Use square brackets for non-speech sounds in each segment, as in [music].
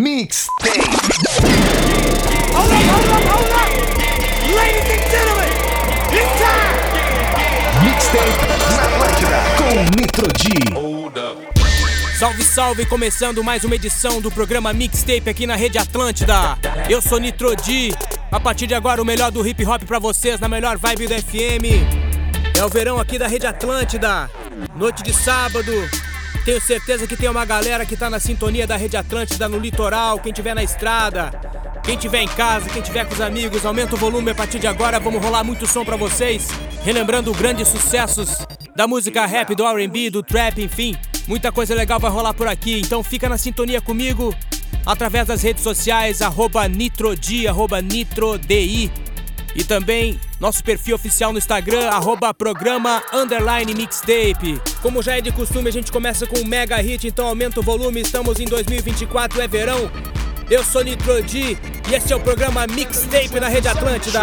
Mixtape. Hold up, hold up, hold up! Ladies and gentlemen, it's time! Mixtape na Atlântida com Nitro D. Salve, salve! Começando mais uma edição do programa Mixtape aqui na Rede Atlântida. Eu sou Nitro D. A partir de agora, o melhor do hip hop pra vocês na melhor vibe do FM. É o verão aqui da Rede Atlântida. Noite de sábado. Tenho certeza que tem uma galera que tá na sintonia da Rede Atlântida no litoral, quem tiver na estrada, quem tiver em casa, quem tiver com os amigos, aumenta o volume a partir de agora, vamos rolar muito som pra vocês, relembrando grandes sucessos da música rap, do R&B, do trap, enfim, muita coisa legal vai rolar por aqui, então fica na sintonia comigo através das redes sociais, nitrodi, nitrodi. E também nosso perfil oficial no Instagram, arroba programa underline mixtape. Como já é de costume, a gente começa com um mega hit, então aumenta o volume, estamos em 2024, é verão. Eu sou Nitro D e esse é o programa Mixtape na Rede Atlântida.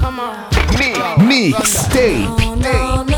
Come on. Come on. Mixtape.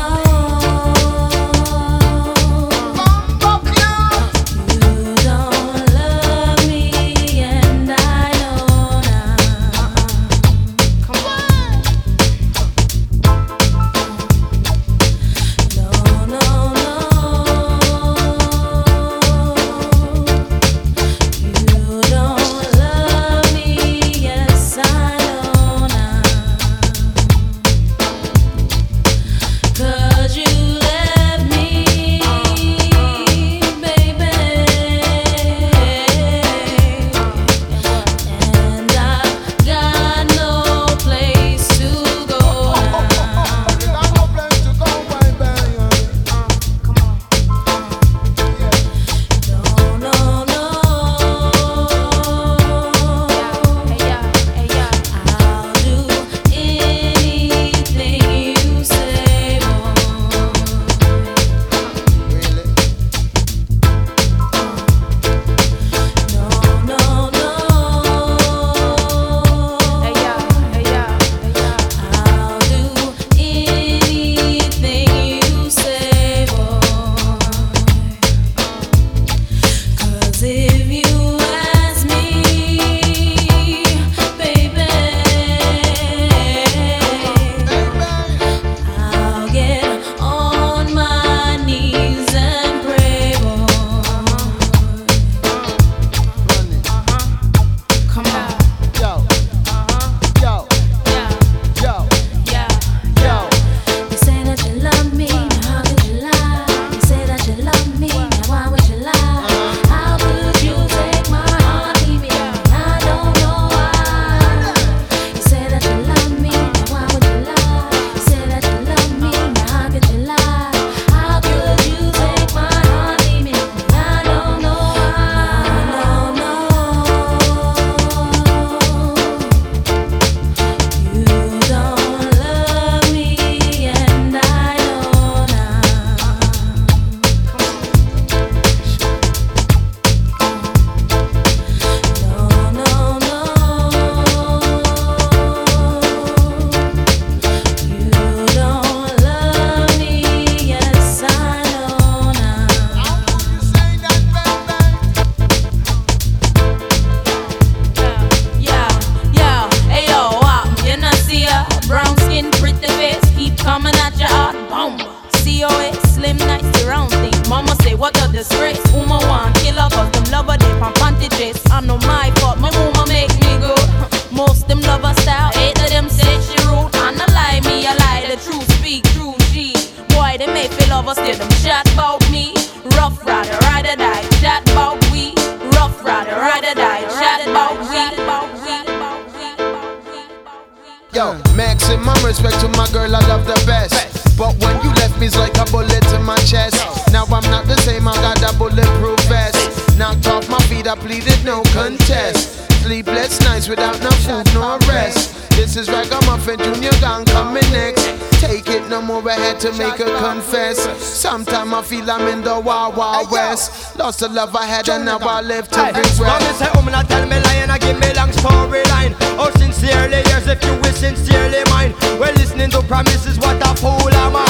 Feel I'm in the Wild Wild West. Lost the love I had and now I live to Hey, regret. Mommy say, oh, me not tell me lie and I give me long storyline. Oh, sincerely, yes, if you wish sincerely mine. We're listening to promises, what a fool am I.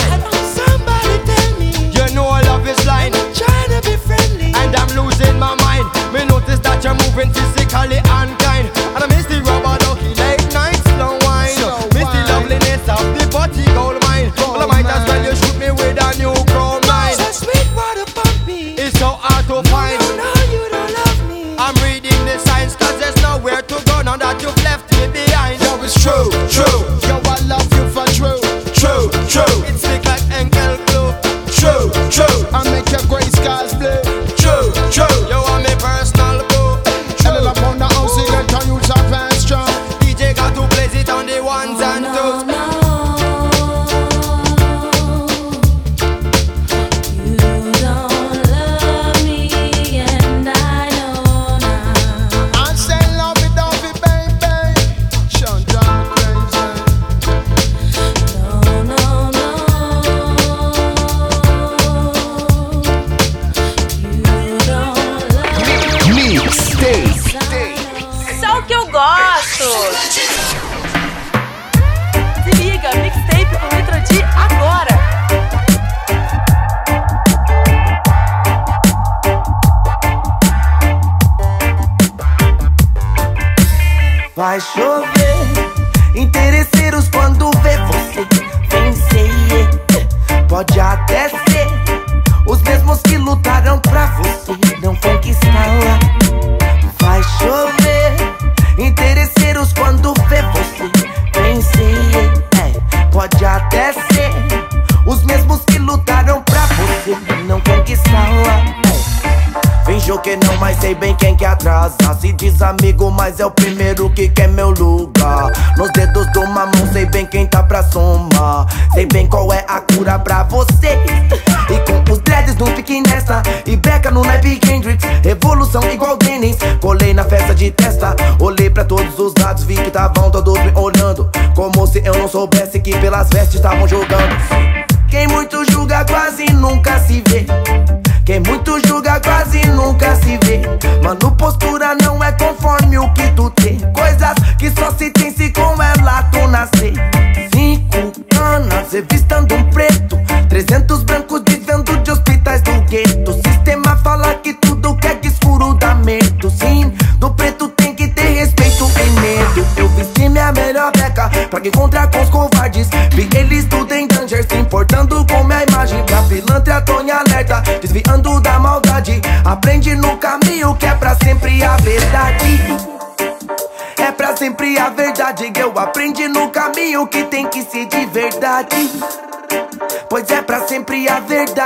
Somebody tell me, you know love is blind. I'm trying to be friendly, and I'm losing my mind. Me notice that you're moving physically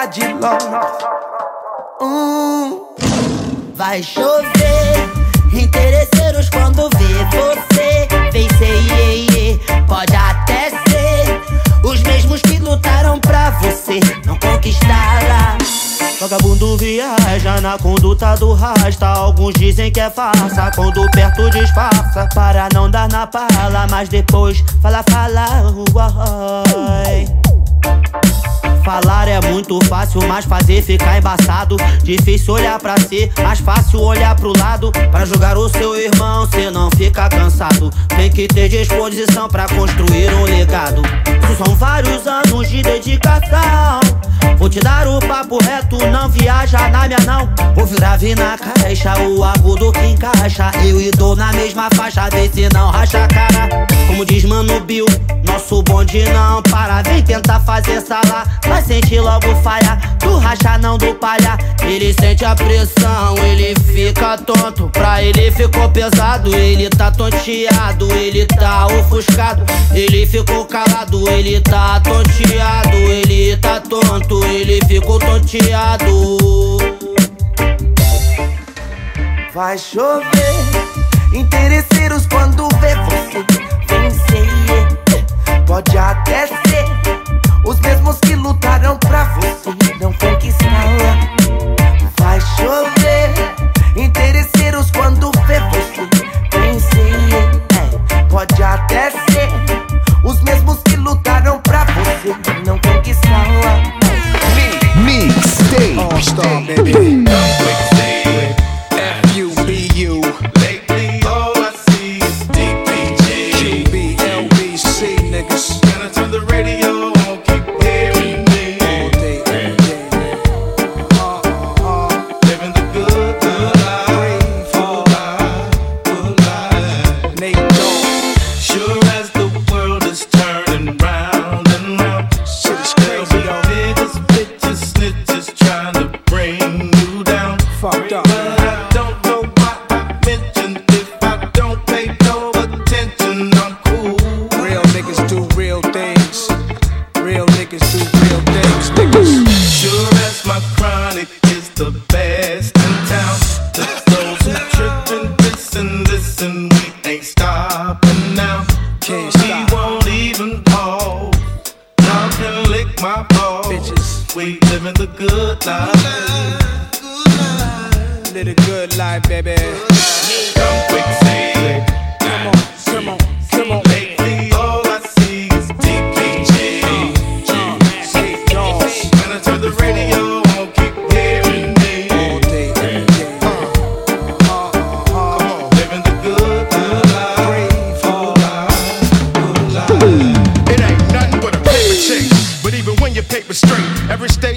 verdade, Lord. Hum. Vai chover, interesseiros quando vê você vencer, iê, iê. pode até ser os mesmos que lutaram pra você não conquistá-la. Vagabundo viaja na conduta do rasta. Alguns dizem que é farsa, quando perto disfarça. Para não dar na pala, mas depois fala, fala, uai. Falar é muito fácil, mas fazer fica embaçado. Difícil olhar pra si, mais fácil olhar pro lado. Pra julgar o seu irmão, cê não fica cansado. Tem que ter disposição pra construir um legado. São vários anos de dedicação. Vou te dar o papo reto, não viaja na minha não. O grave na caixa, o agudo que encaixa. Eu e dou na mesma faixa, vê se não racha a cara. Como diz Mano Bill, nosso bonde não para. Vem tentar fazer sala, vai sentir logo falha. Do racha não do palha. Ele sente a pressão, ele fica tonto. Pra ele ficou pesado, ele tá tonteado, ele tá ofuscado. Ele ficou calado, ele tá tonteado, ele tá tonto, ele ficou tonteado. Vai chover, interesseiros quando vê você vencer. Pode até ser os mesmos que lutaram pra você não conquistá-la.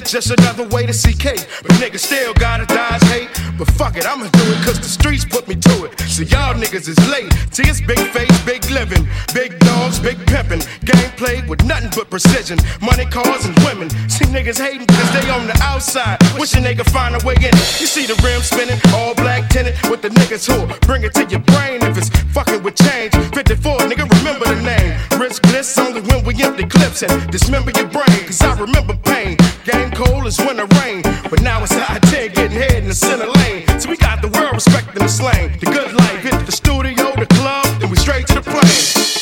Just another way to see Kate. But niggas still gotta die hate. But fuck it, I'ma do it cause the streets put me to it. So y'all niggas is late. See, it's big face, big living. Big dogs, big pimpin'. Game played with nothing but precision. Money, cars, and women. See, niggas hating cause they on the outside. Wishing they could find a way in it. You see the rim spinning, all black tinted with the niggas who bring it to your brain if it's fucking with change. 54, nigga, remember the name. Risk bliss only when we empty clips and dismember your brain. Cause I remember pain. Game cold is when it rain. But now it's high 10 getting head in the center lane. So we got the world respecting the slang. The good life hit the studio, the club, then we straight to the plane.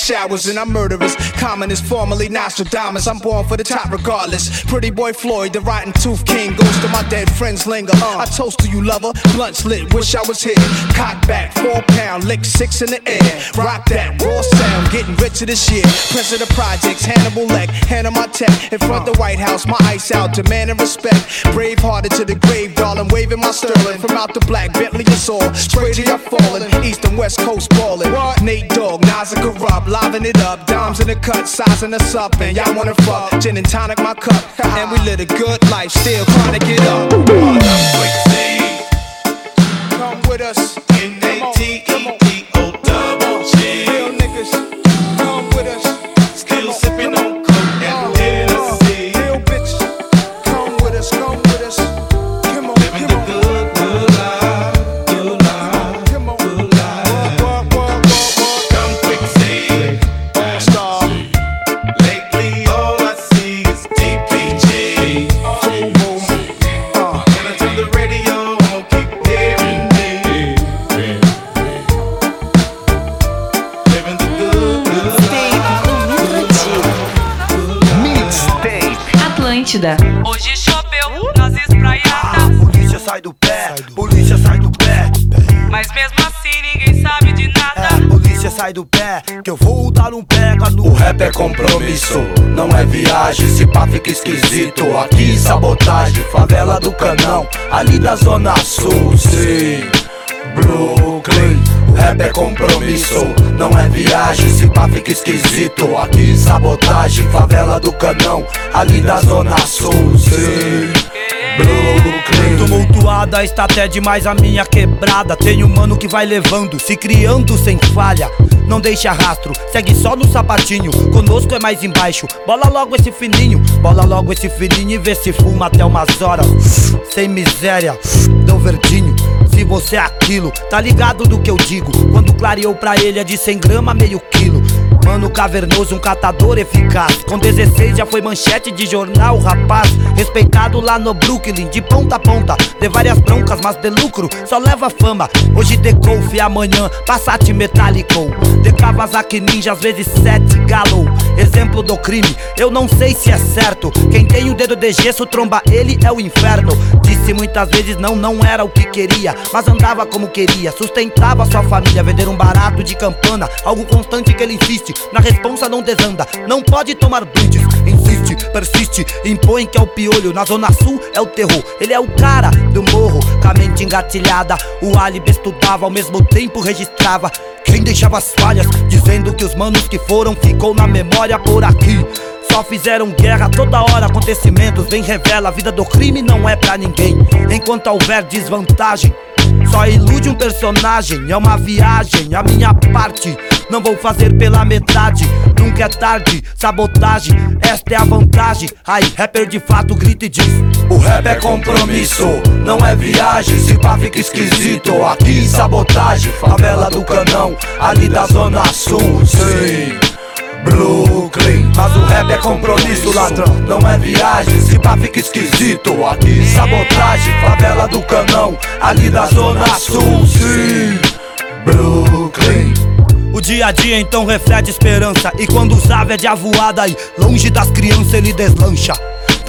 Showers and I'm murderous. Common is formerly Nostradamus. I'm born for the top regardless. Pretty boy Floyd, the rotten tooth king. Goes to my dead friends linger. Uh. I toast to you, lover. Blunts lit, wish I was here. Cock back, four pound, lick six in the air. Rock that raw sound, getting richer this year. President of the projects, Hannibal Leck, hand on my tech. In front of the White House, my ice out, demanding respect. Brave hearted to the grave, darling, waving my sterling. From out the black Bentley all. Straight to your falling, east and west coast balling. Nate Dogg, Nas and Corrupt, livin' it up. Dimes in the cut, sizing us up. And y'all wanna fuck, gin and tonic my cup. and we live a good life, still trying to get up. Come Se pá fica esquisito. Aqui sabotagem, favela do canão, ali da zona sul. Sim, Brooklyn. O rap é compromisso, não é viagem. Se pá fica esquisito. Aqui sabotagem, favela do canão, ali da zona sul. Sim. Brooklyn. Tumultuada está até demais a minha quebrada. Tem um mano que vai levando, se criando sem falha. Não deixa rastro, segue só no sapatinho. Conosco é mais embaixo. Bola logo esse fininho, bola logo esse fininho e vê se fuma até umas horas. Sem miséria, deu verdinho se você é aquilo. Tá ligado do que eu digo? Quando clareou pra ele é de 100 grama, meio quilo. Mano cavernoso, um catador eficaz. Com 16 já foi manchete de jornal, rapaz. Respeitado lá no Brooklyn, de ponta a ponta. De várias broncas, mas de lucro, só leva fama. Hoje Golf, amanhã Passat Metallico. De Kawasaki Ninja, às vezes sete Galo. Exemplo do crime, eu não sei se é certo. Quem tem o dedo de gesso, tromba ele é o inferno. Disse muitas vezes não, não era o que queria. Mas andava como queria, sustentava sua família. Vender um barato de campana, algo constante que ele insiste. Na responsa não desanda, não pode tomar blitz. Insiste, persiste, impõe que é o piolho. Na zona sul é o terror, ele é o cara do morro. Com a mente engatilhada, o álibi estudava, ao mesmo tempo registrava. Quem deixava as falhas, dizendo que os manos que foram ficou na memória por aqui. Só fizeram guerra toda hora, acontecimentos vem revela. A vida do crime não é pra ninguém. Enquanto houver desvantagem, só ilude um personagem. É uma viagem, a minha parte. Não vou fazer pela metade, nunca é tarde. Sabotagem, esta é a vantagem. Aí, rapper de fato grita e diz: O rap é compromisso, não é viagem. Se pá fica esquisito, aqui sabotagem. Favela do Canão, ali da Zona Sul, sim. Brooklyn, mas o rap é compromisso, ladrão, não é viagem. Se pá fica esquisito, aqui sabotagem. Favela do Canão, ali da Zona Sul, sim. Brooklyn. O dia a dia então reflete esperança. E quando o sábio é de avoada aí, longe das crianças ele deslancha.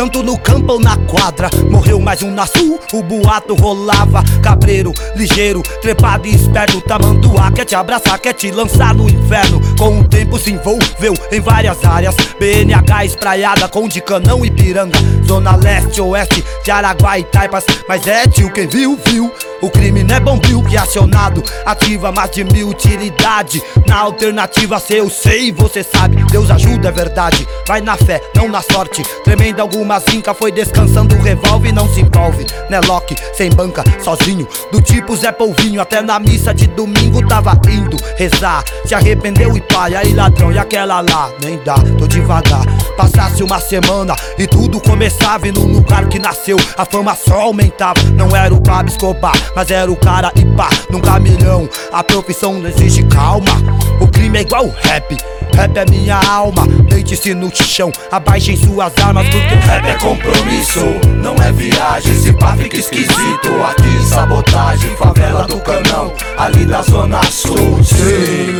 Tanto no campo ou na quadra, morreu mais um na sul, o boato rolava. Cabreiro, ligeiro, trepado e esperto, tamanduá quer te abraçar, quer te lançar no inferno. Com o tempo se envolveu em várias áreas. BNH espraiada com de canão e piranga. Zona leste, oeste, de Araguá e Taipas. Mas é tio, quem viu, viu. O crime não é bombril que é acionado Ativa mais de mil utilidade Na alternativa se eu sei, você sabe Deus ajuda, é verdade Vai na fé, não na sorte Tremenda alguma zinca foi descansando o revólver Não se envolve, né Loki, sem banca, sozinho Do tipo Zé Polvinho Até na missa de domingo tava indo rezar Se arrependeu e pai, aí ladrão E aquela lá, nem dá, tô devagar Passasse uma semana e tudo começava E no lugar que nasceu a fama só aumentava Não era o Pablo Escobar mas era o cara e pá, num caminhão. A profissão não exige calma. O crime é igual rap. Rap é minha alma, deite-se no chão, abaixem suas armas porque rap é compromisso, não é viagem. Se pá fica esquisito, aqui sabotagem, favela do canão, ali da zona sul, sim,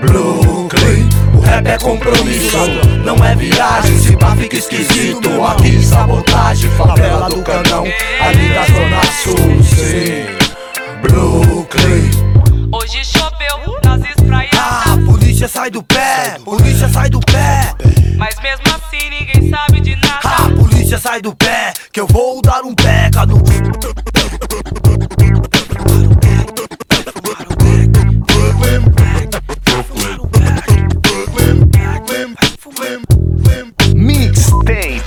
Brooklyn. O rap é compromisso, não é viagem. Se pá fica esquisito, aqui sabotagem, favela do canão, ali da zona sul, sim, Brooklyn. Hoje choveu nas espraiadas. Polícia sai do pé, polícia sai do pé. Mas mesmo assim ninguém sabe de nada. Ah, polícia sai do pé, que eu vou dar um peca no. Mixtape.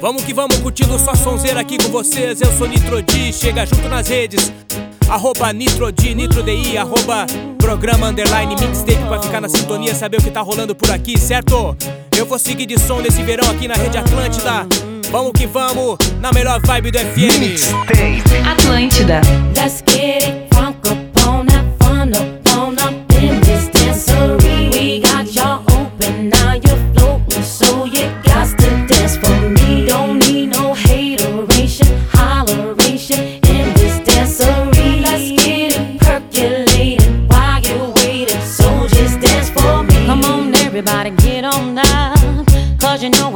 Vamos que vamos curtindo só sonzeira aqui com vocês. Eu sou Nitro D, chega junto nas redes. Arroba Nitro D, Nitro DI, arroba programa underline mixtape pra ficar na sintonia, saber o que tá rolando por aqui, certo? Eu vou seguir de som nesse verão aqui na Rede Atlântida. Vamos que vamos, na melhor vibe do FM. Mixtape. Atlântida. Let's get it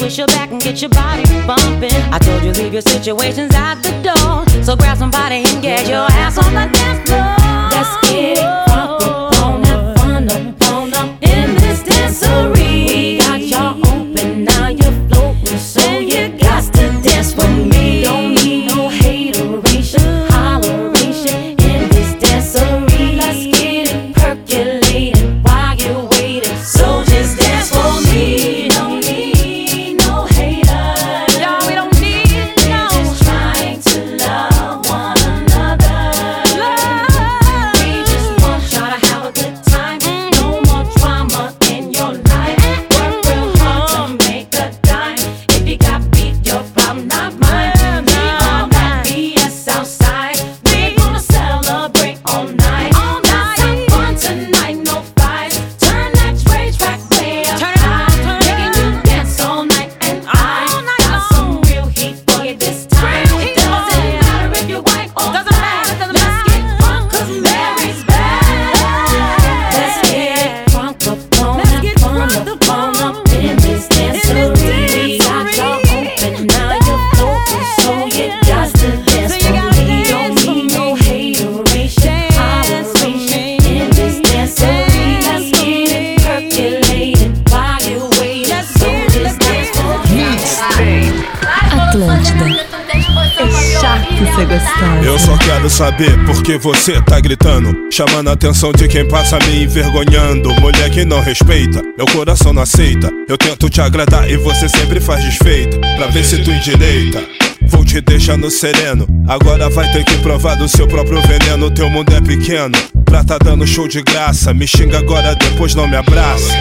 twist your back and get your body bumping. I told you leave your situations at the door. So grab somebody and get your que você tá gritando, chamando a atenção de quem passa me envergonhando. Mulher que não respeita, meu coração não aceita. Eu tento te agradar e você sempre faz desfeita, pra ver se tu endireita. Vou te deixar no sereno. Agora vai ter que provar do seu próprio veneno. Teu mundo é pequeno, pra tá dando show de graça. Me xinga agora, depois não me abraça.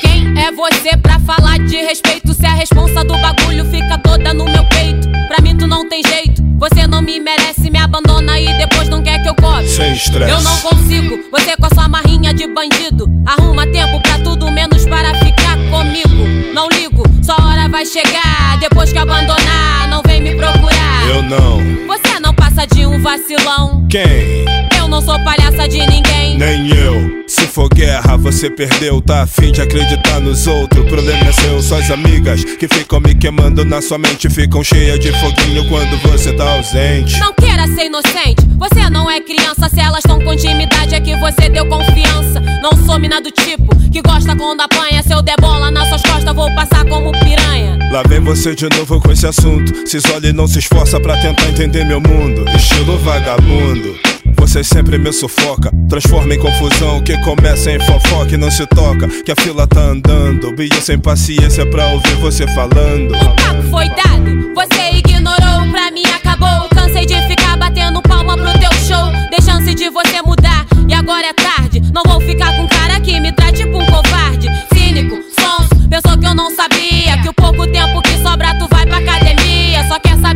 Quem é você pra falar de respeito? Se a responsa do bagulho fica toda no meu peito. Pra mim tu não tem jeito. Você não me merece, me abandona e depois não quer que eu cobre. Sem estresse. Eu não consigo, você com a sua marrinha de bandido. Arruma tempo pra tudo menos para ficar comigo. Não ligo, sua hora vai chegar. Depois que abandonar, não vem me procurar. Eu não. Você passa de um vacilão. Quem? Eu não sou palhaça de ninguém. Nem eu. Se for guerra, você perdeu. Tá afim de acreditar nos outros. O problema é seu. Suas amigas que ficam me queimando na sua mente ficam cheias de foguinho quando você tá ausente. Não queira ser inocente, você não é criança. Se elas estão com intimidade, é que você deu confiança. Não sou mina do tipo que gosta quando apanha. Se eu der bola nas suas costas, vou passar como piranha. Lá vem você de novo com esse assunto. Se isola e não se esforça pra tentar entender meu mundo. Estilo vagabundo. Você sempre me sufoca, transforma em confusão que começa em fofoca e não se toca. Que a fila tá andando, eu sem paciência pra ouvir você falando. O papo foi dado, você ignorou, pra mim acabou. Cansei de ficar batendo palma pro teu show. Dei chance de você mudar, e agora é tarde. Não vou ficar com cara que me trate tipo um covarde. Cínico, sonso, pensou que eu não sabia. Que o pouco tempo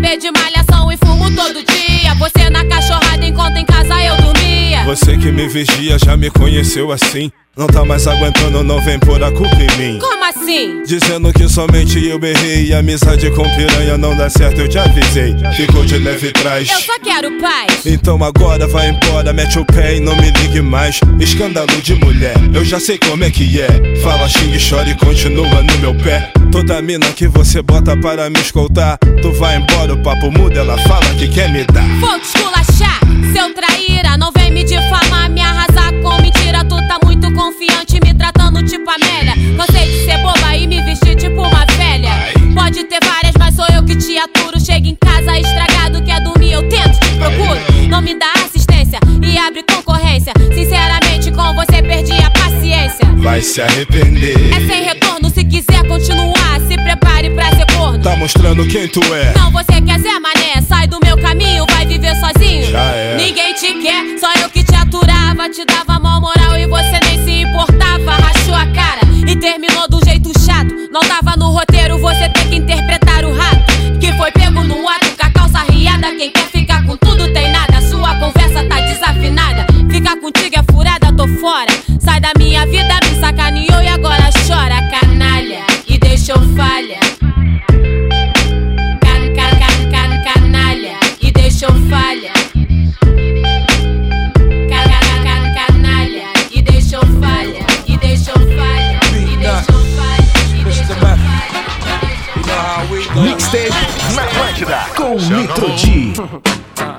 Saber de malhação e fumo todo dia. Você na cachorrada enquanto em casa eu dormia. Você que me vigia já me conheceu assim. Não tá mais aguentando, não vem pôr a culpa em mim. Como assim? Dizendo que somente eu errei e amizade com piranha não dá certo, eu te avisei. Ficou de leve trás. Eu só quero paz. Então agora vai embora, mete o pé e não me ligue mais. Escândalo de mulher, eu já sei como é que é. Fala, xingue, chora e continua no meu pé. Toda mina que você bota para me escoltar, tu vai embora, o papo muda, ela fala que quer me dar. Vou te esculachar, seu traíra. Não vem me difamar, me arrasar com mentira. Tu tá muito confiante, me tratando tipo Amélia. Cansei de ser boba e me vestir tipo uma velha. Pode ter várias, mas sou eu que te aturo. Chega em casa estragado, quer dormir, eu tento, te procuro. Não me dá assistência e abre concorrência. Sinceramente, com você perdi a paciência. Vai se arrepender. É sem retorno, se quiser continuar, pra ser corno. Tá mostrando quem tu é. Não, você quer Zé Mané, sai do meu caminho, vai viver sozinho. Já é. Ninguém te quer, só eu que te aturava, te dava mal moral e você nem se importava. Rachou a cara e terminou do jeito chato. Não tava no roteiro, você tem que interpretar o rato. Que foi pego no ato com a calça riada. Quem quer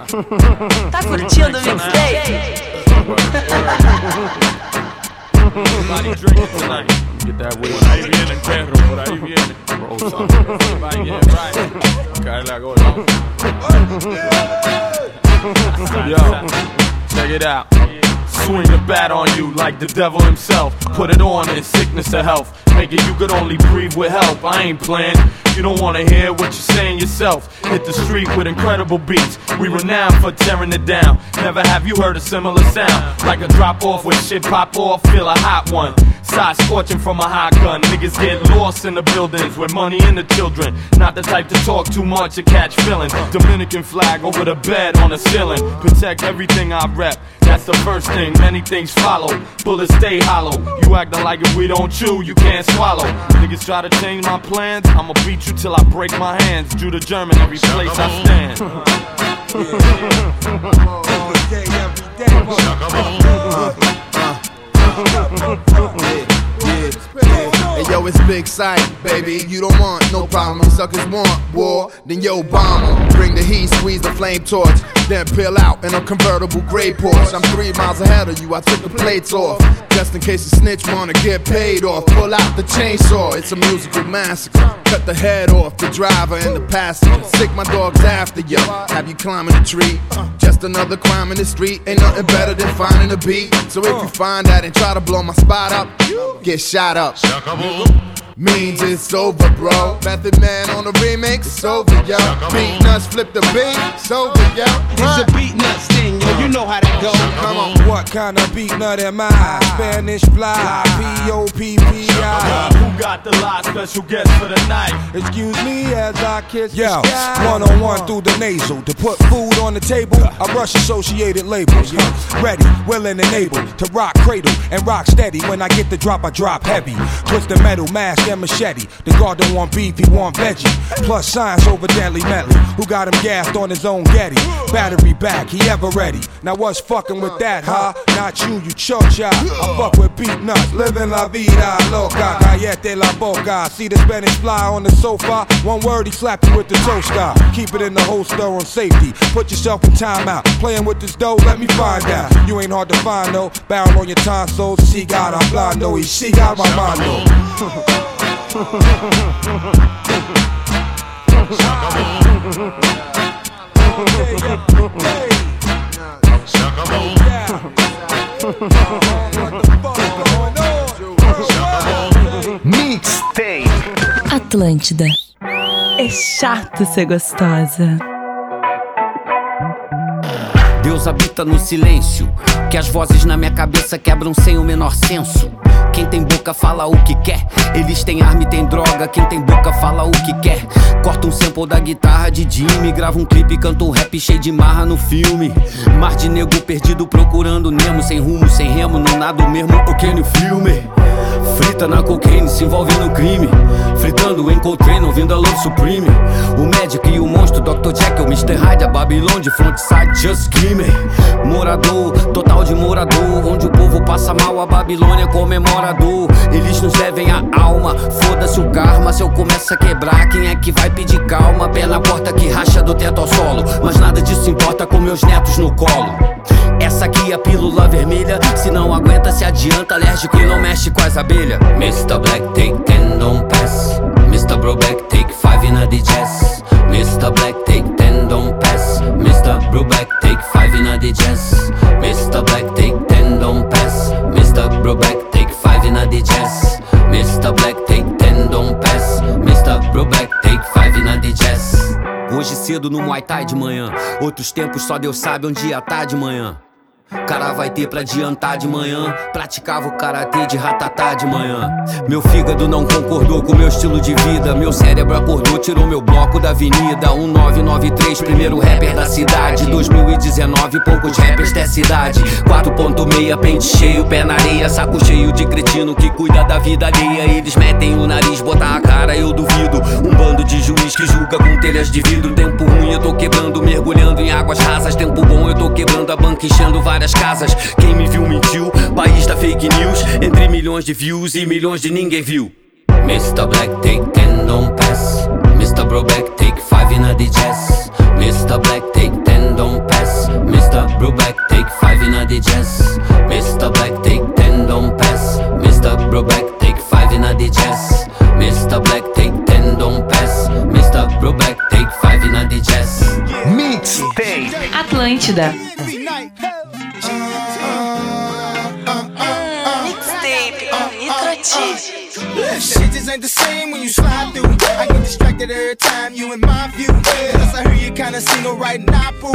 Tá curtindo o mixtape? Everybody drinking. Get that way. Por ahí viene perro, por ahí viene. Everybody get right. Cae la gola. Yo, check it out. Swing the bat on you like the devil himself. Put it on in sickness or health. Make it you could only breathe with help. I ain't playing. You don't wanna hear what you're saying yourself. Hit the street with incredible beats. We renowned for tearing it down. Never have you heard a similar sound. Like a drop off when shit pop off, feel a hot one. Side scorching from a hot gun. Niggas get lost in the buildings with money and the children. Not the type to talk too much or catch feelings. Dominican flag over the bed on the ceiling. Protect everything I rep. That's the first thing, many things follow. Bullets stay hollow. You acting like if we don't chew, you can't swallow. Niggas try to change my plans, I'ma beat you till I break my hands. Drew the German every place I stand. Hey yo, it's big sight, baby. You don't want no problem. Suckers want war, then yo bomb 'em. Bring the heat, squeeze the flame torch, then peel out in a convertible gray Porsche. I'm three miles ahead of you. I took the plates off, just in case a snitch wanna get paid off. Pull out the chainsaw. It's a musical massacre. Cut the head off the driver and the passenger. Sick my dogs after you. Have you climbing a tree? Just another crime in the street. Ain't nothing better than finding a beat. So if you find that and try to blow my spot up, get shot up. Acabou. Means it's over, bro. Method Man on the remix, it's over, yo. Beat nuts, flip the beat, it's over, yo. It's a beat nuts thing, yo. You know how that go. Come on. What kind of beat nut am I? Spanish fly, P O P P I. Who got the live special guest for the night? Excuse me as I kiss Yo, one on one through the nasal. To put food on the table, I rush associated labels. Huh. Ready, willing, and able to rock cradle and rock steady. When I get the drop, I drop heavy. Twist the metal, mask, and machete. The guard don't want beef, he want veggie. Plus science over deadly medley. Who got him gassed on his own Getty? Battery back, he ever ready. Now what's fucking with that, huh? Not you, you chocha. I fuck with beat nuts, living la vida loca. Callete la boca. See the Spanish fly on the sofa. One word, he slap you with the toaster. Keep it in the holster on safety. Put yourself in timeout. Playing with this dough, let me find out. You ain't hard to find, though. Barrel on your tonsils. She got a blind, no. She got my mind, [laughs] Mixtape. Atlântida. É chato ser gostosa. Deus habita no silêncio, que as vozes na minha cabeça quebram sem o menor senso. Quem tem boca fala o que quer, eles têm arma e tem droga. Quem tem boca fala o que quer. Corta um sample da guitarra de Jimmy, grava um clipe, canta um rap cheio de marra no filme. Mar de nego perdido procurando Nemo, sem rumo, sem remo, no nada o mesmo, ok no filme. Frita na cocaine, se envolve no crime. Fritando em Coltrane, ouvindo a Love Supreme. O médico e o monstro, Dr. Jekyll, Mr. Hyde, a Babylon de frontside, just screaming. Morador, total de morador. Onde o povo passa mal, a Babilônia comemorador. Eles nos devem a alma, foda-se o karma. Se eu começo a quebrar, quem é que vai pedir calma? Pé na porta que racha do teto ao solo. Mas nada disso importa com meus netos no colo. Essa aqui é a pílula vermelha. Se não aguenta, se adianta. Alérgico e não mexe com as abelhas. Mr. Black, take ten, don't pass. Mr. Broback, take five in a jazz. Mr. Black, take ten, don't pass. Mr. Broback, take five in a jazz. Mr. Black, take ten, don't pass. Mr. Broback, take five in a jazz. Mr. Black, take Hoje cedo no Muay Thai de manhã. Outros tempos só Deus sabe onde ia tá de manhã. Cara vai ter pra adiantar de manhã. Praticava o karatê de ratatá de manhã. Meu fígado não concordou com meu estilo de vida. Meu cérebro acordou, tirou meu bloco da avenida. 1993, primeiro rapper da cidade. 2019, poucos rappers da cidade. 4.6, pente cheio, pé na areia. Saco cheio de cretino que cuida da vida alheia. Eles metem o nariz, botar a cara, eu duvido. Um bando de juiz que julga com telhas de vidro. Tempo ruim, eu tô quebrando, mergulhando em águas rasas. Tempo bom, eu tô quebrando a banca, enchendo várias casas. Quem me viu mentiu, país da fake news. Entre milhões de views e milhões de ninguém viu. Mr. Black, take ten, don't pass. Mr. Broback, take five in a the jazz. Mr. Black take 10, don't pass. Mr. Brubeck take 5 in a the jazz. Mr. Black take 10, don't pass. Mr. Brubeck take 5 in a the jazz. Mr. Black take 10, don't pass. Mr. Brubeck take 5 in a the jazz. Mixtape. Atlântida. Nitro Shit just ain't the same when you slide through. I get distracted every time you in my view. Plus I hear you kinda single right now, boo.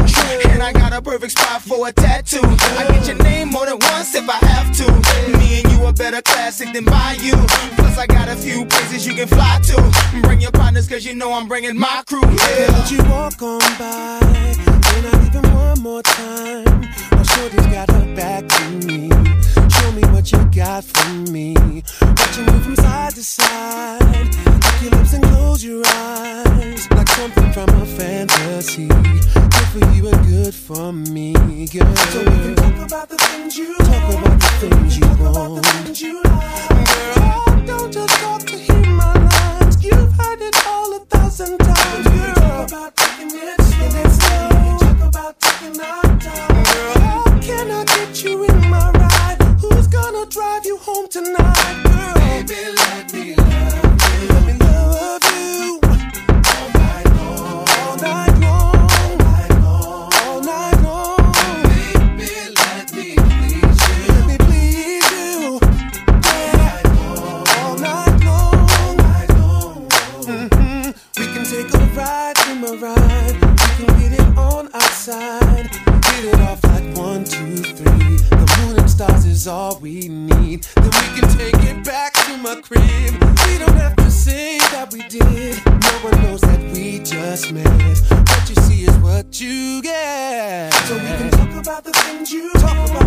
And I got a perfect spot for a tattoo. I get your name more than once if I have to. Me and you a better classic than you. Plus I got a few places you can fly to. Bring your partners cause you know I'm bringing my crew. Yeah. Let you walk on by, and not even one more time. Shorty's got her back to me. Show me what you got for me. Watch you move from side to side. Lick your lips and close your eyes. Like something from a fantasy. Good for you and good for me, girl. So we can talk about the things you talk about the things you want. Girl, don't just talk to hear my lines. You've heard it all a thousand times, girl. Talk about taking it slow. Talk about taking our time. Girl, can I get you in my ride? Who's gonna drive you home tonight, girl? Baby, let me love you. Let me love you. All night long. All night long. All night long. Baby, let me please you. Let me please you. Yeah. All night long. Mhm. We can take a ride in my ride. We can get it on outside. Stars is all we need. Then we can take it back to my crib. We don't have to say that we did. No one knows that we just met. What you see is what you get. So we can talk about the things you talk about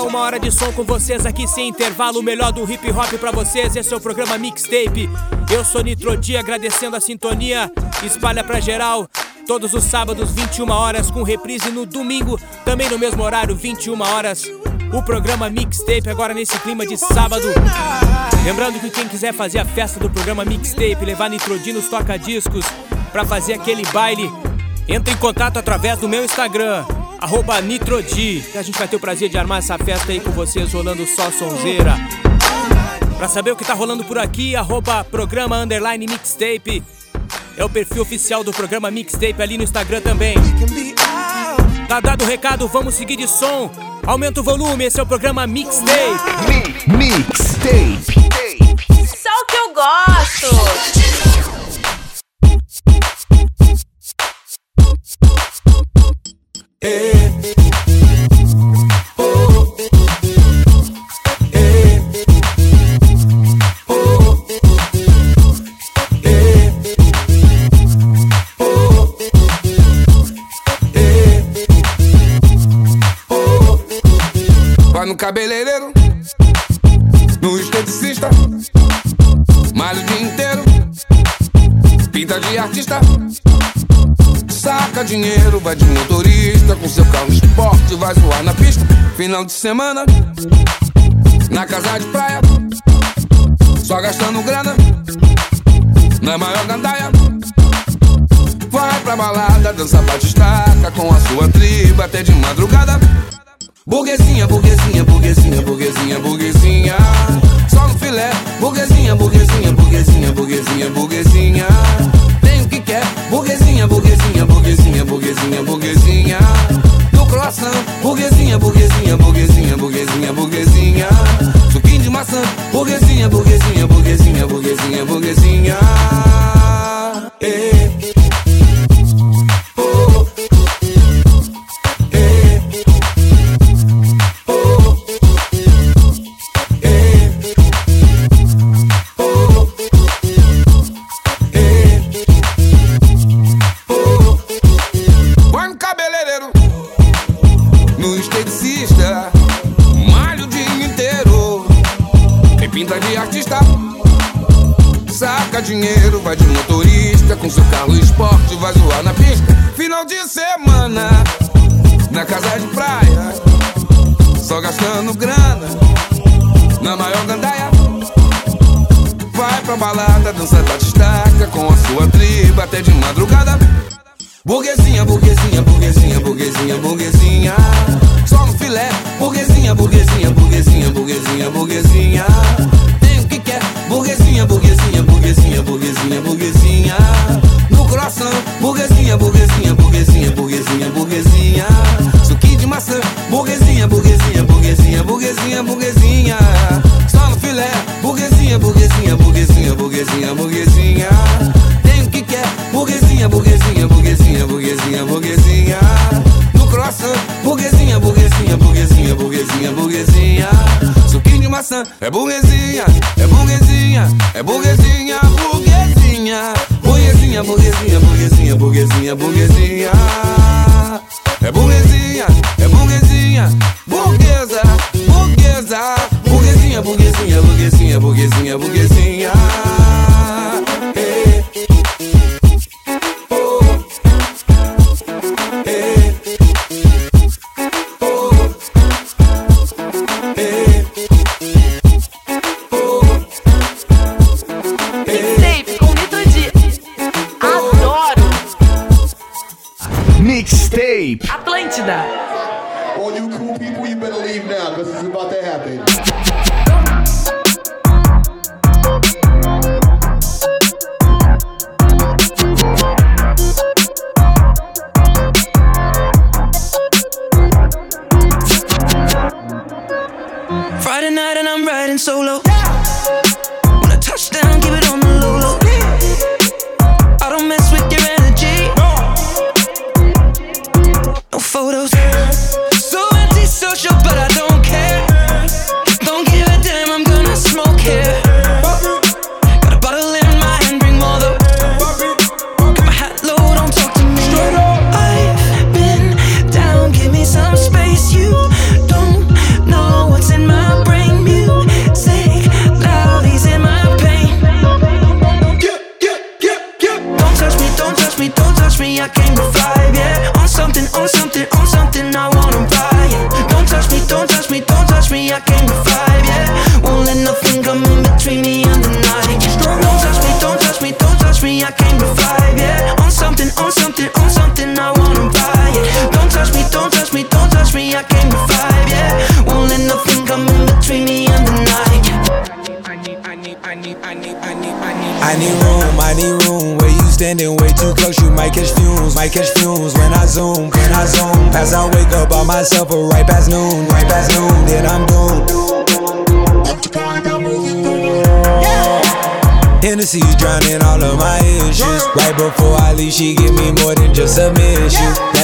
uma hora de som com vocês aqui sem intervalo. O melhor do hip hop pra vocês. Esse é o programa Mixtape. Eu sou Nitro D, agradecendo a sintonia. Espalha pra geral. Todos os sábados, 21 horas, com reprise no domingo, também no mesmo horário, 21 horas. O programa Mixtape, agora nesse clima de sábado. Lembrando que quem quiser fazer a festa do programa Mixtape, levar Nitrodin nos toca-discos pra fazer aquele baile, entra em contato através do meu Instagram, arroba Nitrodi. Que a gente vai ter o prazer de armar essa festa aí com vocês, rolando só sonzeira. Pra saber o que tá rolando por aqui, arroba programa underline mixtape. É o perfil oficial do programa Mixtape ali no Instagram também. Tá dado o recado, vamos seguir de som. Aumenta o volume, esse é o programa Mixtape. Mixtape. Só o que eu gosto. Vai no cabeleireiro, no esteticista, malha o dia inteiro, pinta de artista, dinheiro, vai de motorista com seu carro esporte, vai zoar na pista. Final de semana, na casa de praia, só gastando grana, na maior gandaia. Vai pra balada, dança batistaca com a sua tribo até de madrugada. Burguesinha, burguesinha, burguesinha, burguesinha, burguesinha. Só no filé, burguesinha, burguesinha, burguesinha, burguesinha, burguesinha. Tem o que quer, burguesinha, burguesinha burguesinha, burguesinha, burguesinha. No croissant, burguesinha, burguesinha, burguesinha, burguesinha, burguesinha. Suquinho de maçã, burguesinha, burguesinha, burguesinha, burguesinha, burguesinha. Ei. casa de praia, só gastando grana na maior gandaia. Vai pra balada, dança da destaca com a sua tribo até de madrugada. É burguesia you better leave now because it's about to happen.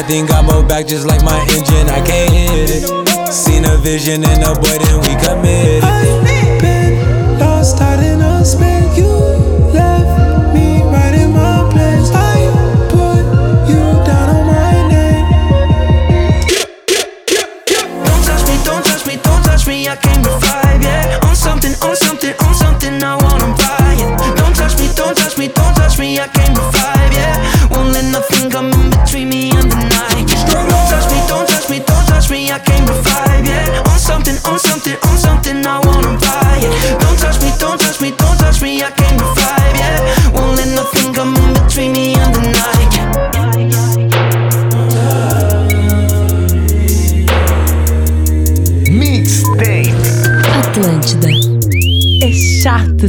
Everything got more back just like my engine, I can't hit it. Seen a vision in a boy, then we committed. I've been lost out in a spin.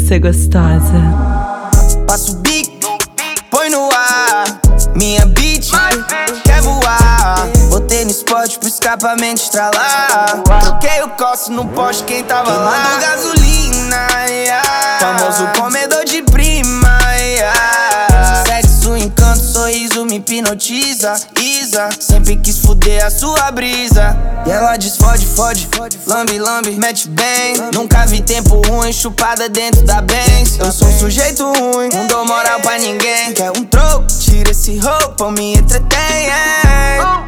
Ser gostosa. Passo o bico, põe no ar. Minha beat quer voar. Botei no spot pro escapamento estralar. Troquei o coço no poste, quem tava lá? Gasolina, yeah. famoso comedor de prima. Yeah. Sexo, encanto, sorriso me hipnotiza. Sempre quis fuder a sua brisa. E ela diz: fode, fode, lambe, lambe, mete bem. Nunca vi tempo ruim, chupada dentro da Benz. Eu sou um sujeito ruim, não dou moral pra ninguém. Quer um troco? Tira esse roupa, me entretém.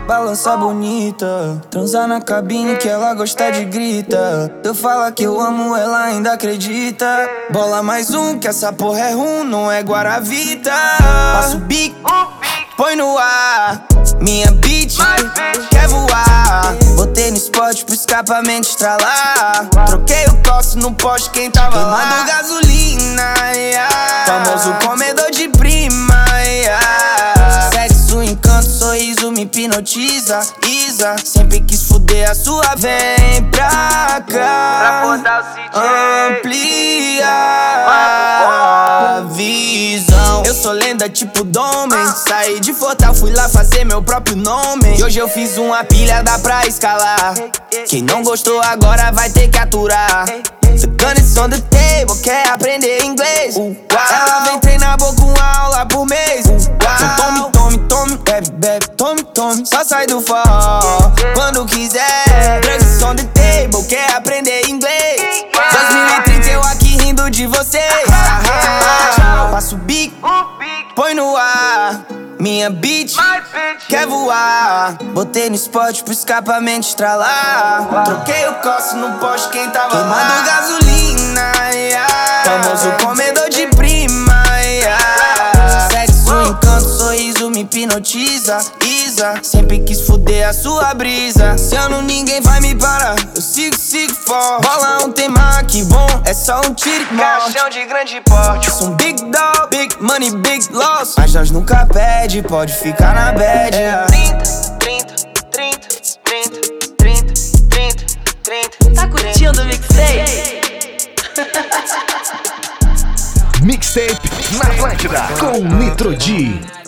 Balança bonita, transar na cabine que ela gosta de grita. Eu falo que eu amo, ela ainda acredita. Bola mais um, que essa porra é rum, não é Guaravita. Passo o bico, põe no ar. Minha beat quer voar. Botei no spot pro escapamento estralar. Troquei o coço no poste, quem tava Queimando gasolina. Yeah. Famoso comedor de prima. Yeah. Sexo, encanto, sorriso me hipnotiza. Isa, sempre quis fuder a sua. Vem pra cá. Amplia a visão. Eu sou lenda tipo Domen. Saí de Fortal, fui lá fazer meu próprio nome. E hoje eu fiz uma pilha, dá pra escalar. Quem não gostou agora vai ter que aturar. The gun is on the table, quer aprender inglês? Ela vem treinar boca uma aula por mês. Então tome, tome, bebe, bebe, tome, tome. Só sai do forró quando quiser. Drugs on the table, quer aprender inglês? 2030 eu aqui rindo de vocês. Passo o bico, põe no ar. Minha beat quer voar. Botei no spot pro escapamento estralar. Troquei o coço no poste, quem tava Queimando gasolina. Yeah. Famoso comedor hipnotiza. Isa, sempre quis fuder a sua brisa. Se eu não ninguém vai me parar. Eu sigo, sigo forte. Bola um tema que bom, é só um tiro e morte. Caixão de grande porte. Sou um big dog, big money, big loss. Mas nós nunca pede, pode ficar na bad. É 30, 30, 30, 30, 30, 30, 30. Tá curtindo o mixtape? Mixtape na Atlântida com Nitro D.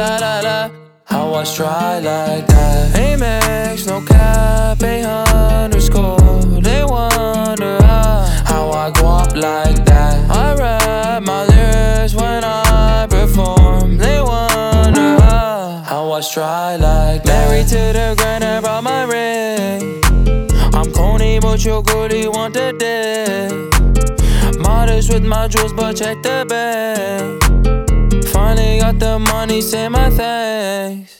la, la la. How I try like that? Amex, no cap, a underscore. They wonder how, how I go up like that. I rap my lyrics when I perform. They wonder how, how I try like that. Married to the grind, I brought my ring. I'm corny, but your girlie want the dick. Modest with my jewels, but check the bag. Finally got the money, say my thanks.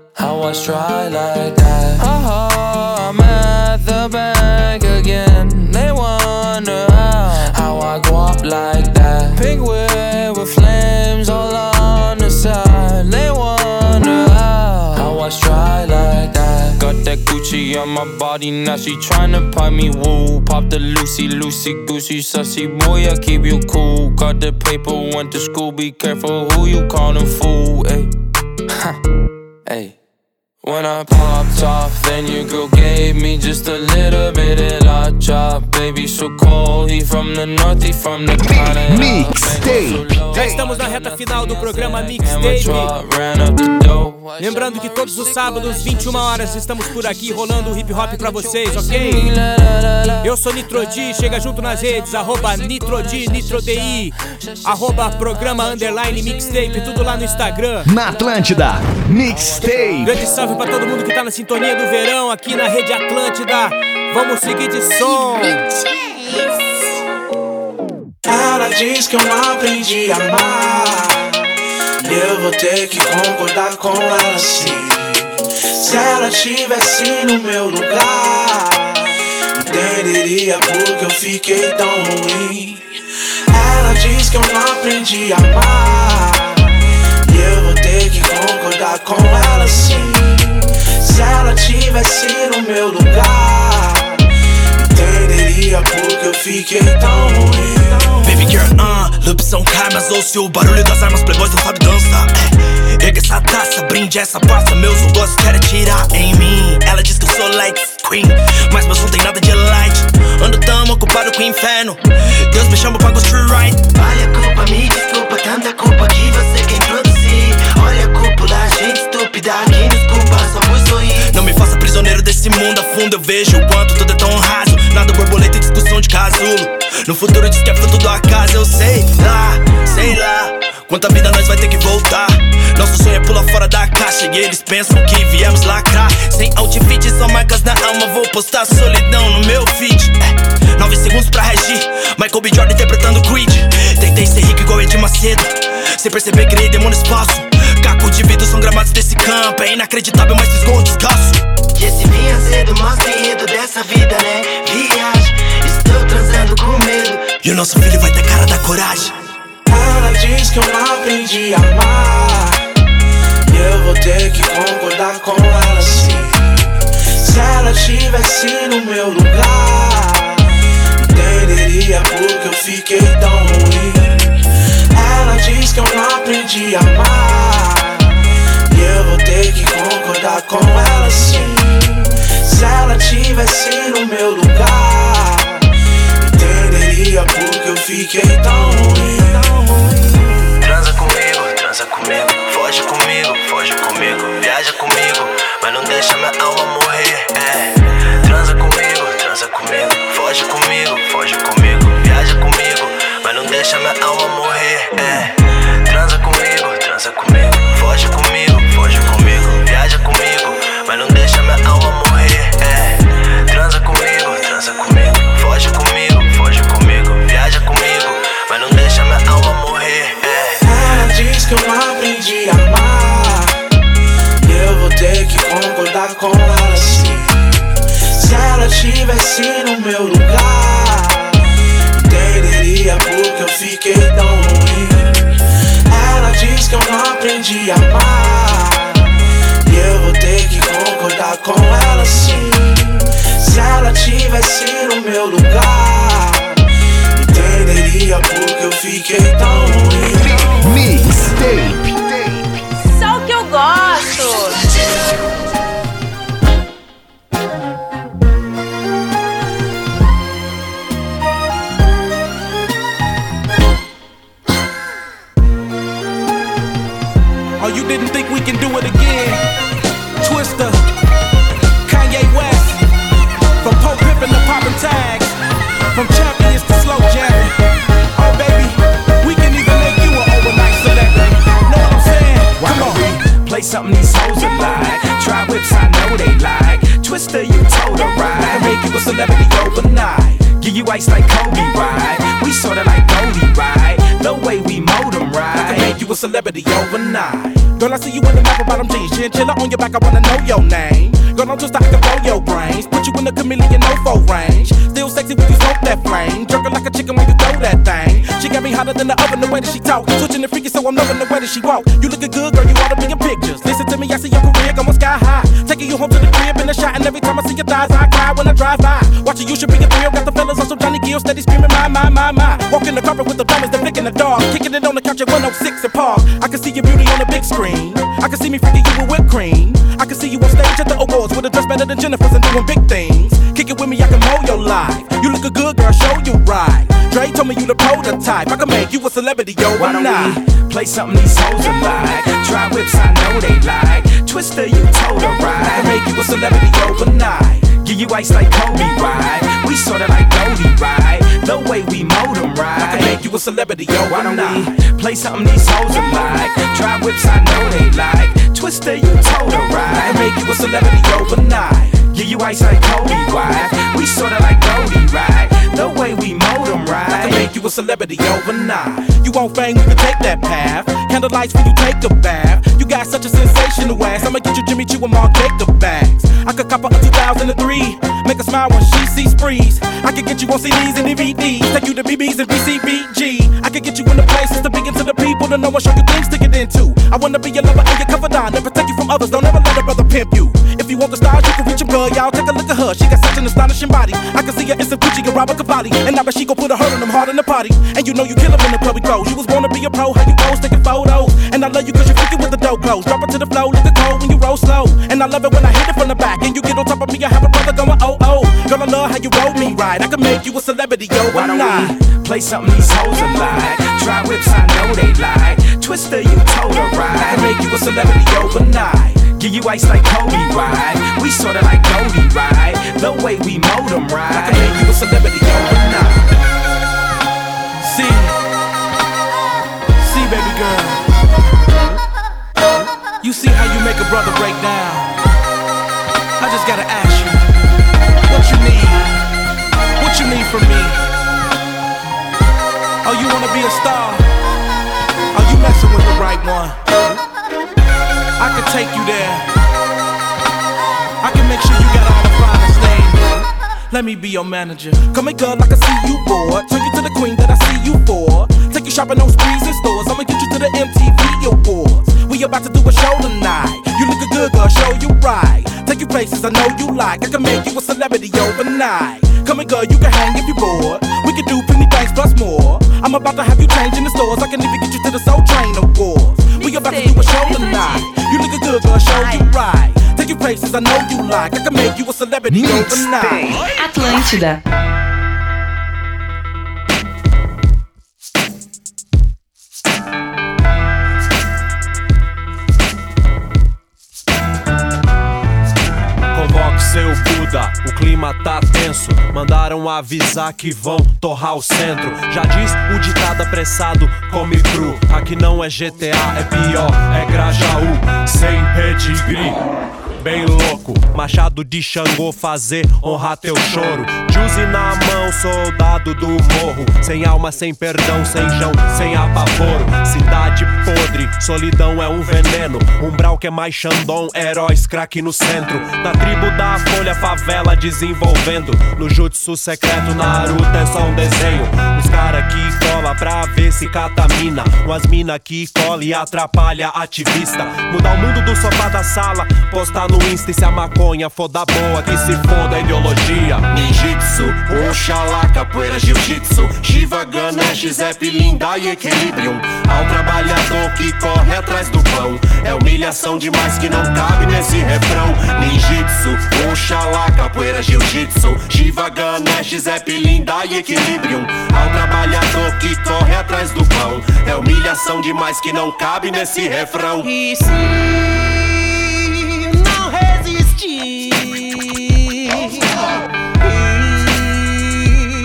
How I try like that. Oh, I'm at the bank again. They wonder how, how I go up like that. Pink whip with flames all on the side. They wonder how, how I try like that. Got that Gucci on my body, now she tryna pipe me woo. Pop the Lucy, Lucy, Goosey, sussy boy, I keep you cool. Got the paper, went to school, be careful who you callin' fool, ayy. [laughs] Hey. When I popped off, then your girl gave me just a little bit of la chop. Baby, so cold, he from the north, he from the Canada. Mixtape. Já estamos na reta final do programa Mixtape. Lembrando que todos os sábados, 21 horas, estamos por aqui rolando hip hop pra vocês, ok? Eu sou Nitrodi, chega junto nas redes, arroba Nitrodi, NitroDI, arroba programa underline mixtape, tudo lá no Instagram. Na Atlântida, Mixtape. Salve pra todo mundo que tá na sintonia do verão aqui na Rede Atlântida. Vamos seguir de som. Ela diz que eu não aprendi a amar. E eu vou ter que concordar com ela sim. Se ela tivesse no meu lugar, entenderia porque eu fiquei tão ruim. Ela diz que eu não aprendi a amar. E eu vou ter que concordar com ela sim. Ela tivesse no meu lugar, entenderia porque eu fiquei tão ruim. Baby girl, uh, opção cai, mas ouço o barulho das armas, playboys não sabe dançar. É. Ergue essa taça, brinde essa pasta, meus olores querem tirar em mim. Ela diz que eu sou light queen, mas meus não tem nada de light. Ando tão ocupado com o inferno, Deus me chama pra construir right. Olha a culpa, me desculpa, tanta culpa que você quer introduzir. Olha a cúpula, gente estúpida, quem nos culpa só sorrir. Não me faça prisioneiro desse mundo a fundo, eu vejo o quanto tudo é tão raso. Nada borboleta e discussão de casulo. No futuro diz que é fruto do acaso, eu sei lá, sei lá. Quanta vida nós vai ter que voltar. Nosso sonho é pular fora da caixa e eles pensam que viemos lacrar. Sem outfit, só marcas na alma. Vou postar solidão no meu feed. É, nove segundos pra regir. Michael B. Jordan interpretando Creed. Tentei ser rico igual Edir Macedo. Sem perceber, criei demônio espaço. Caco de vidro são gramados desse campo. É inacreditável, mas fiz gol descalço. E esse vinha cedo mostra o enredo dessa vida, né? Viagem, estou transando com medo. E o nosso filho vai ter cara da coragem. Ela diz que eu não aprendi a amar. E eu vou ter que concordar com ela sim. Se ela tivesse no meu lugar, entenderia porque eu fiquei tão que eu não aprendi a amar. E eu vou ter que concordar com ela sim. Se ela tivesse no meu lugar, entenderia porque eu fiquei tão ruim. Transa comigo, transa comigo, foge comigo, foge comigo, viaja comigo, mas não deixa minha alma morrer. É. Transa comigo, transa comigo, foge comigo, foge comigo, viaja comigo, mas não deixa minha alma morrer. É. Transa comigo, foge comigo, foge comigo, viaja comigo, mas não deixa minha alma morrer. É. Transa comigo, transa comigo, foge comigo, foge comigo, viaja comigo, mas não deixa minha alma morrer. É. Ela diz que eu aprendi a amar. E eu vou ter que concordar com ela sim. Se ela tivesse no meu lugar, entenderia porque eu fiquei tão ruim. Que eu não aprendi a amar. E eu vou ter que concordar com ela sim. Se ela tivesse no meu lugar, entenderia porque eu fiquei tão ruim. Mixtape. Celebrity overnight. Girl, I see you in the apple bottom jeans, chinchilla on your back. I wanna know your name. Girl, I'm just I can blow your brains. Put you in the chameleon no range. Still sexy when you smoke that flame. Jerking like a chicken when you throw that thing. She got me hotter than the oven the way that she talk. Switching the freaky, so I'm loving the way that she walk. You looking good, girl. You ought to be in pictures. Listen to me, I see your career going sky high. Taking you home to the crib in the shot, and every time I see your thighs, I cry when I drive by. Watching you should be a thrill. Got the fellas on some Johnny Gill, steady screaming, my, my, my, my. Walking the carpet with the diamonds, they're flicking the dog. Kicking it on the couch at 106 and Park. I can see your beauty on the big screen. I can see me freaking you with whipped cream. I can see you on stage at the awards with a dress better than Jennifer's and doing big things. Kick it with me, I can mold your life. You look a good girl, show you right. Dre told me you the prototype. I can make you a celebrity, yo. Why don't we play something these hoes are like? Try whips, I know they like. Twister, you told her right. I can make you a celebrity overnight. Give you ice like Kobe, right? We sorta like Goldie, right? The way we mold them, right? I can make you a celebrity, yo. Why don't we play something these hoes are like? Try whips, I know they like. Twister, you told her right. I can make you a celebrity overnight. Give you ice like Kobe, right? We sorta like Goldie, right? The way we mold them, right? I can make you a celebrity overnight. You want fame, we can take that path. Candlelights when you take a bath. You got such a sensational ass. I'ma get you Jimmy Choo and Mark Jacob bags. I could cop her a 2003. Make her smile when she sees sprees. I could get you on CDs and DVDs. Take you to BBs and BCBG. I could get you in the places to begin to the people to know and show you things to get into. I wanna be your lover and your confidant. Never take you from others. Don't ever let a brother pimp you. If you want the stars, you can reach them, girl. Y'all take a look at her. She got such an astonishing body. I can see her in some Gucci and Robert Cavalli. And now that she gon' put a hurt on them hard in the party. And you know you kill 'em in the club we clothes. You was born to be a pro, how you pose, taking photos. And I love you cause you're freaking with the dope clothes. Drop it to the flow, look the cold when you roll slow. And I love it when I hit it from the back. And you get on top of me, I have a brother going oh oh. Girl, I love how you roll me right. I can make you a celebrity, yo. Why don't we play something these hoes are like? Try whips, I know they like. Twister, you told her right. I can make you a celebrity overnight. Give you ice like Kobe, right? We sorta like Goldie, right? The way we mold them, right? I can make you a celebrity overnight. See, see, baby girl. You see how you make a brother break down. Just gotta ask you, what you need? What you need from me? Oh, you wanna be a star? Are you messing with the right one? I can take you there. I can make sure you got all the finest things. Let me be your manager. Come here, girl, I can see you bored. Turn you to the queen that I see you for. Take you shopping on sprees and stores. I'ma get you to the MTV awards. We about to do a show tonight. You look good, girl, show you right. Take you places I know you like. I can make you a celebrity overnight. Come here, girl, you can hang if you're bored. We can do plenty things plus more. I'm about to have you change in the stores. I can even get you to the Soul Train awards. We about to do a show tonight. You look good, girl, show you right. Take you places I know you like. I can make you a celebrity overnight. Atlântida. Seu Buda, o clima tá tenso. Mandaram avisar que vão torrar o centro. Já diz o ditado apressado, come cru. Aqui não é GTA, é pior, é Grajaú, sem pedigree. Bem louco, machado de Xangô fazer honrar teu choro. Juice na mão, soldado do morro. Sem alma, sem perdão, sem chão, sem apavoro. Cidade podre, solidão é um veneno. Umbral que é mais Xandão, heróis craque no centro. Na tribo da folha, favela desenvolvendo. No jutsu secreto, Naruto é só um desenho. Os cara que cola pra ver se catamina. Umas mina que cola e atrapalha ativista. Mudar o mundo do sofá da sala, postar no Insta e se a maconha for da boa, que se foda a ideologia. Ninjitsu, Oxalá, capoeira, jiu-jitsu, Shiva, Ganesh, Zep, Linda e Equilibrium. Ao trabalhador que corre atrás do pão, é humilhação demais que não cabe nesse refrão. Ninjitsu, Oxalá, capoeira, jiu-jitsu, Shiva, Ganesh, Zep, Linda e Equilibrium. Ao trabalhador que corre atrás do pão, é humilhação demais que não cabe nesse refrão. E não resistir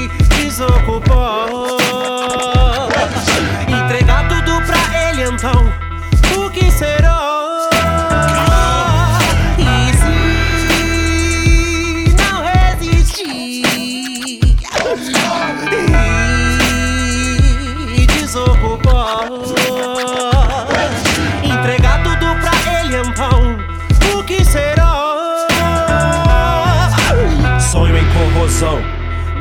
e desocupar, entregar tudo pra ele então,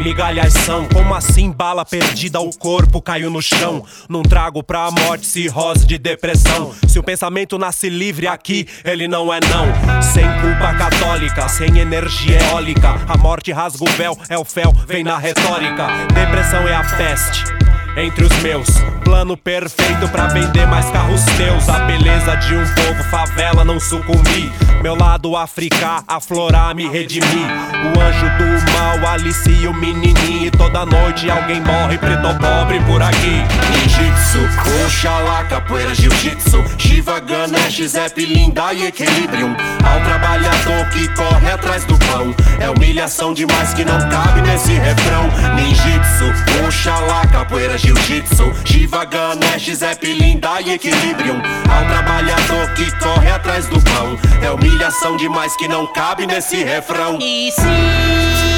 migalhas são. Como assim bala perdida, o corpo caiu no chão? Não trago pra morte cirrose de depressão. Se o pensamento nasce livre aqui, ele não é não. Sem culpa católica, sem energia eólica. A morte rasga o véu, é o fel, vem na retórica. Depressão é a peste entre os meus. Plano perfeito pra vender mais carros teus. A beleza de um povo favela não sucumbir. Meu lado africá, aflorar, me redimir. O anjo do mal alicia o menininho. E toda noite alguém morre, preto ou pobre por aqui. Ninjitsu, Oxalá, capoeira, jiu-jitsu. Shiva, Ganesh, Zep, Linda e Equilibrium. Ao trabalhador que corre atrás do pão. É humilhação demais que não cabe nesse refrão. Ninjitsu, Oxalá, capoeira, jiu-jitsu Shiva, Ganesh, Linda e Equilibrium. Ao trabalhador que corre atrás do pão. É humilhação demais que não cabe nesse refrão. E se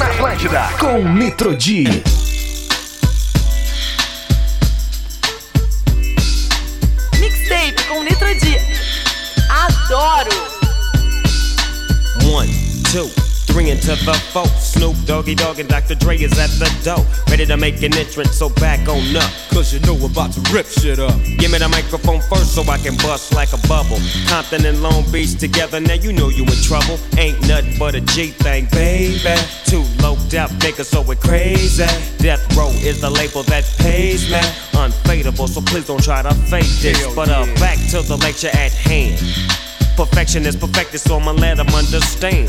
na Atlântida com Nitro D. Mixtape com Nitro D. Adoro! One, two, three into the four. Snoop Doggy Dogg and Dr. Dre is at the door. Ready to make an entrance, so back on up. Cause you know we're about to rip shit up. Give me the microphone first so I can bust like a bubble. Compton and Long Beach together, now you know you in trouble. Ain't nothing but a G thing, baby. Too low death niggas, so it crazy. Death Row is the label that pays me. Unfadable, so please don't try to fake this. But uh, back to the lecture at hand. Perfection is perfected, so I'ma let them understand.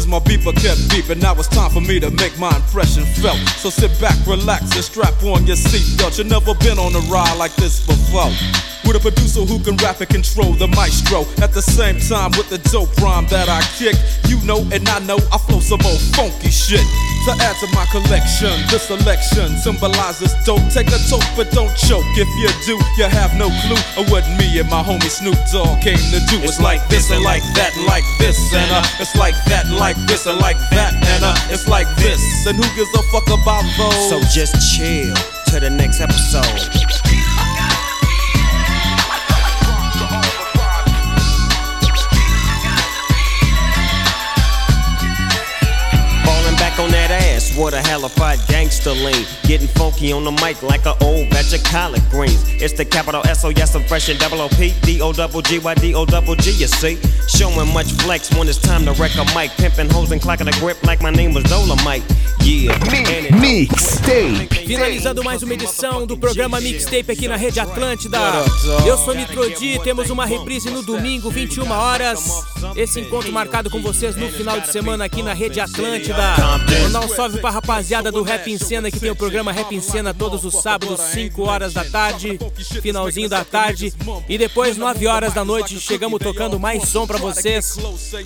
cause my beeper kept beeping. Now it's time for me to make my impression felt. So sit back, relax, and strap on your seatbelt. You've never been on a ride like this before. With a producer who can rap and control the maestro. At the same time, with the dope rhyme that I kick. You know, and I know I flow some old funky shit. To add to my collection, this selection symbolizes dope. Take a toke, but don't choke. If you do, you have no clue of what me and my homie Snoop Dogg came to do. It's like this and like that like this and uh, it's like that and like this and like that and uh, it's like this. And who gives a fuck about those? So just chill to the next episode. What a hellified gangster lean. Getting funky on the mic like an old batch of collard greens. It's the capital S O yes, I'm fresh and double O P D O double G Y D O double G. You see, showing much flex when it's time to wreck a mic, pimping hoes and clocking a grip like my name was Dolomite. Yeah, Mixtape. Finalizando mais uma edição do programa Mixtape aqui na Rede Atlântida. Eu sou Nitrodi, temos uma reprise no domingo, 21 horas. Esse encontro marcado com vocês no final de semana aqui na Rede Atlântida. Mandar um salve pra rapaziada do Rap em Cena, que tem o programa Rap em Cena todos os sábados, 5 horas da tarde, finalzinho da tarde. E depois, 9 horas da noite, chegamos tocando mais som pra vocês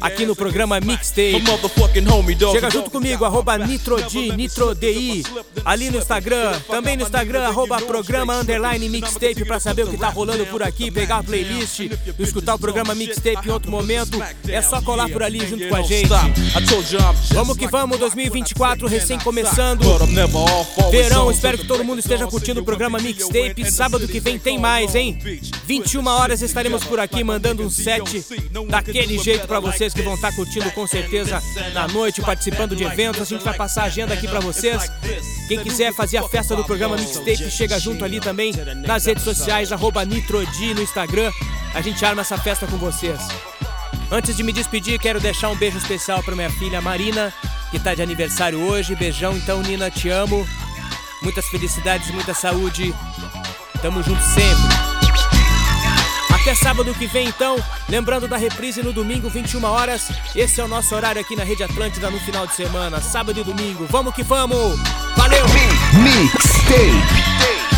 aqui no programa Mixtape. Chega junto comigo, arroba NitroD, NitroDI, ali no Instagram, também no Instagram, arroba programa underline mixtape pra saber o que tá rolando por aqui, pegar a playlist, escutar o programa Mixtape em outro momento. É só colar por ali junto com a gente. Vamos que vamos, 2024 recém recém começando. Verão, espero que todo mundo esteja curtindo o programa Mixtape. Sábado que vem tem mais, hein? 21 horas estaremos por aqui mandando um set daquele jeito para vocês que vão estar tá curtindo com certeza na noite, participando de eventos. A gente vai passar a agenda aqui para vocês. Quem quiser fazer a festa do programa Mixtape, chega junto ali também nas redes sociais, arroba Nitrodi no Instagram. A gente arma essa festa com vocês. Antes de me despedir, quero deixar um beijo especial para minha filha Marina, que está de aniversário hoje. Beijão, então, Nina, te amo. Muitas felicidades, muita saúde. Tamo junto sempre. Até sábado que vem, então. Lembrando da reprise no domingo, 21 horas. Esse é o nosso horário aqui na Rede Atlântida no final de semana, sábado e domingo. Vamos que vamos! Valeu! Mixtape.